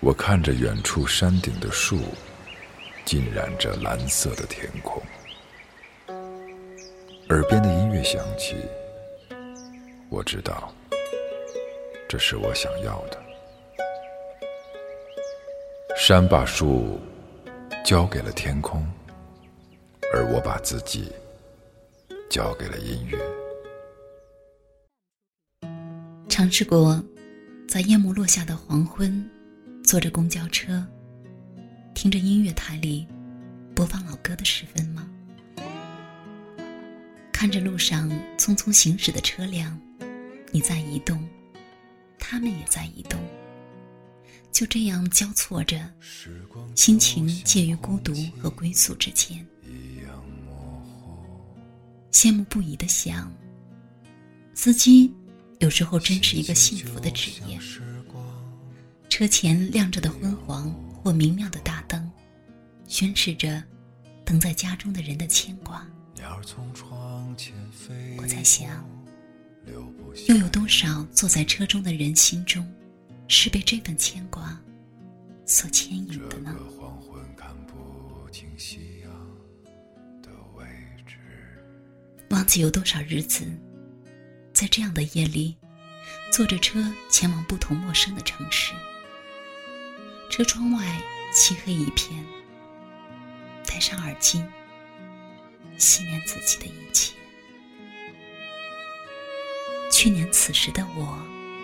我看着远处山顶的树，浸染着蓝色的天空，耳边的音乐响起，我知道，这是我想要的。山把树交给了天空，而我把自己交给了音乐。尝试过在夜幕落下的黄昏。坐着公交车，听着音乐台里播放老歌的时分吗？看着路上匆匆行驶的车辆，你在移动，他们也在移动，就这样交错着，心情介于孤独和归宿之间。羡慕不已的想，司机有时候真是一个幸福的职业。车前亮着的昏黄或明亮的大灯，宣示着等在家中的人的牵挂。我在想，又有多少坐在车中的人心中，是被这份牵挂所牵引的呢？忘记有多少日子，在这样的夜里，坐着车前往不同陌生的城市。车窗外漆黑一片，戴上耳机，纪念自己的一切。去年此时的我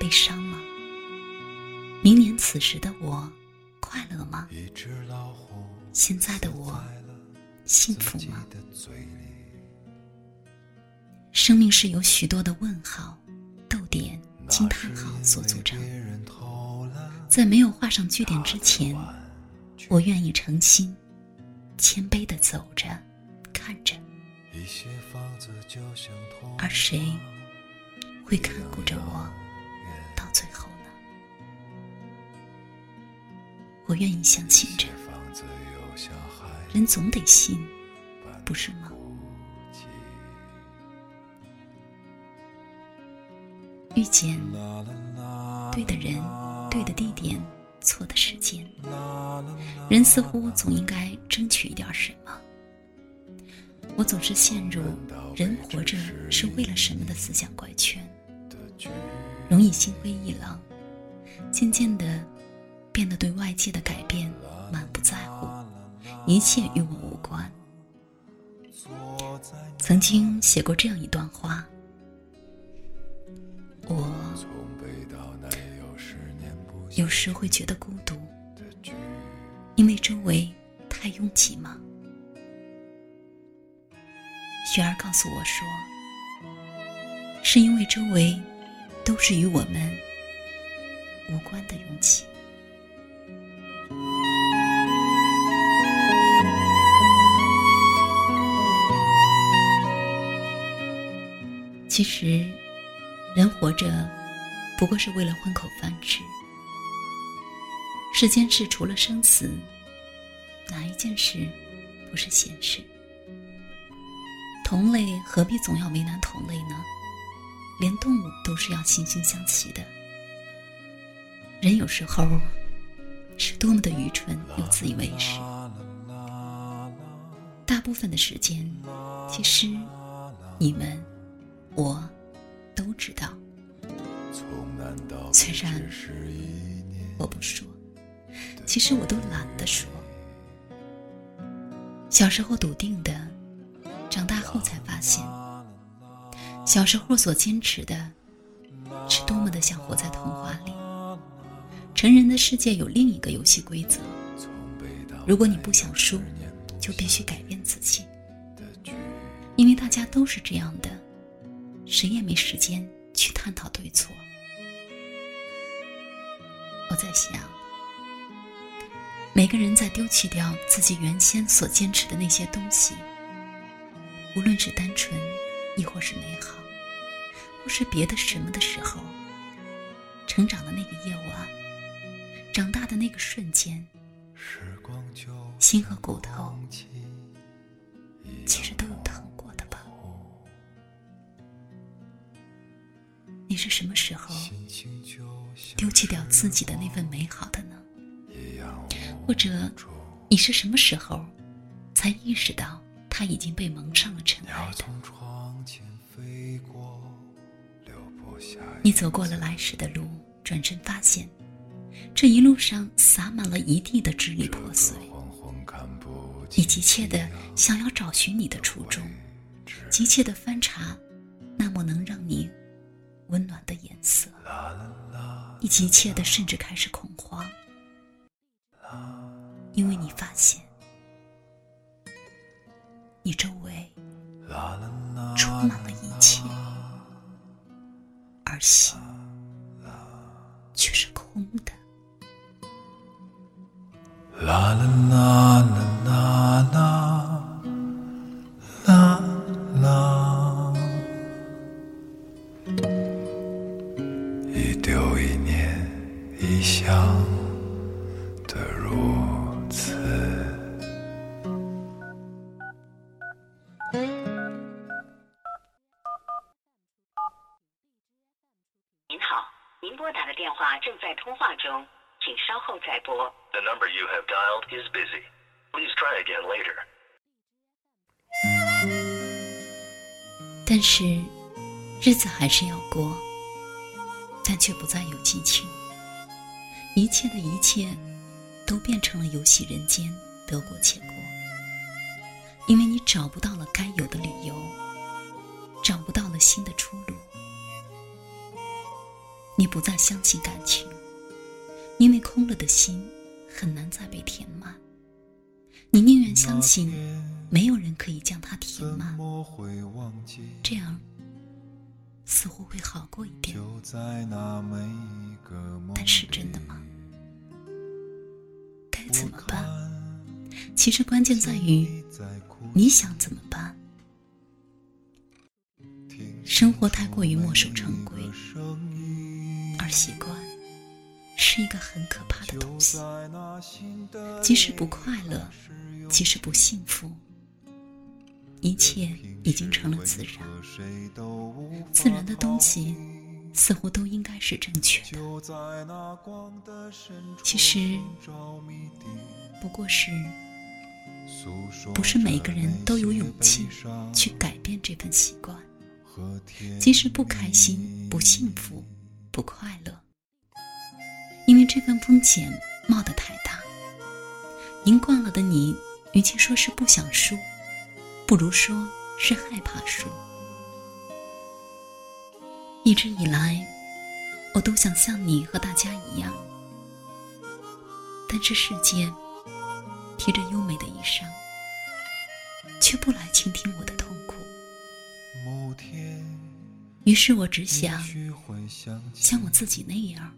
悲伤吗？明年此时的我快乐吗？现在的我幸福吗？生命是由许多的问号、逗点、惊叹号所组成。在没有画上句点之前，我愿意诚心、谦卑的走着、看着。而谁会看顾着我到最后呢？我愿意相信着，人总得信，不是吗？遇见对的人。对的地点，错的时间，人似乎总应该争取一点什么。我总是陷入“人活着是为了什么”的思想怪圈，容易心灰意冷，渐渐的变得对外界的改变满不在乎，一切与我无关。曾经写过这样一段话：我。有时会觉得孤独，因为周围太拥挤吗？雪儿告诉我说，是因为周围都是与我们无关的拥挤。其实，人活着不过是为了混口饭吃。世间事除了生死，哪一件事不是闲事？同类何必总要为难同类呢？连动物都是要惺惺相惜的。人有时候是多么的愚蠢又自以为是。大部分的时间，其实你们我都知道。虽然我不说。其实我都懒得说。小时候笃定的，长大后才发现，小时候所坚持的，是多么的像活在童话里。成人的世界有另一个游戏规则，如果你不想输，就必须改变自己。因为大家都是这样的，谁也没时间去探讨对错。我在想。每个人在丢弃掉自己原先所坚持的那些东西，无论是单纯，亦或是美好，或是别的什么的时候，成长的那个夜晚，长大的那个瞬间，心和骨头其实都有疼过的吧？你是什么时候丢弃掉自己的那份美好的呢？或者你是什么时候才意识到它已经被蒙上了尘埃的？你走过了来时的路，转身发现，这一路上洒满了一地的支离破碎。你急切的想要找寻你的初衷，急切的翻查那么能让你温暖的颜色。你急切的甚至开始恐慌，因为你发现，你周围充满了一切。而心却是空的。拨打的电话正在通话中，请稍后再拨。The number you have dialed is busy. Please try again later. 但是，日子还是要过，但却不再有激情。一切的一切，都变成了游戏人间，得过且过。因为你找不到了该有的理由，找不到了新的出路。你不再相信感情，因为空了的心很难再被填满。你宁愿相信没有人可以将它填满，这样似乎会好过一点。但是真的吗？该怎么办？其实关键在于你想怎么办。生活太过于墨守成规。习惯是一个很可怕的东西，即使不快乐，即使不幸福，一切已经成了自然。自然的东西似乎都应该是正确的。其实不过是，不是每个人都有勇气去改变这份习惯。即使不开心、不幸福。不快乐，因为这份风险冒得太大。赢惯了的你，与其说是不想输，不如说是害怕输。一直以来，我都想像你和大家一样，但这世界披着优美的衣裳，却不来倾听我的痛苦。某天于是我只想像我自己那样，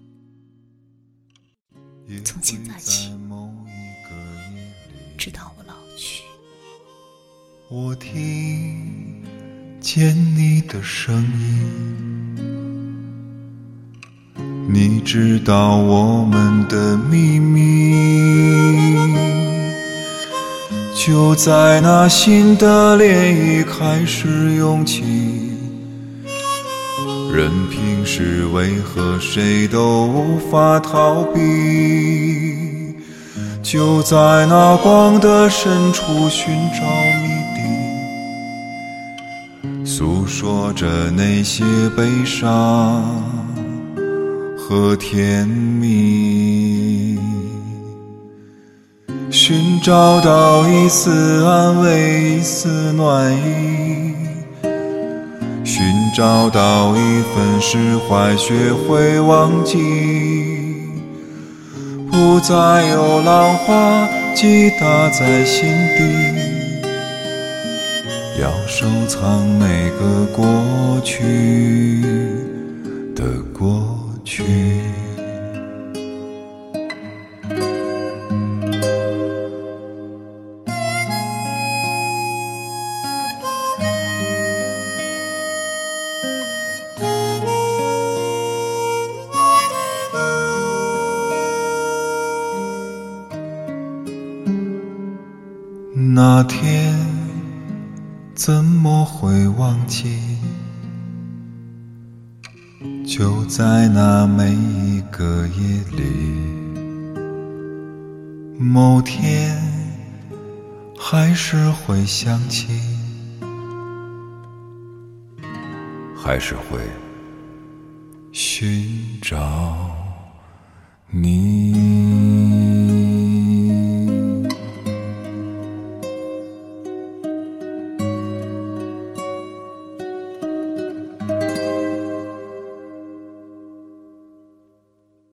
从现在起，直到我老去。我听见你的声音，你知道我们的秘密，就在那新的涟漪开始涌起。任凭是为何，谁都无法逃避。就在那光的深处寻找谜底，诉说着那些悲伤和甜蜜，寻找到一丝安慰，一丝暖意。找到一份释怀，学会忘记，不再有浪花击打在心底，要收藏每个过去的过去。那天怎么会忘记？就在那每一个夜里某天还是会想起。还是会。寻找你。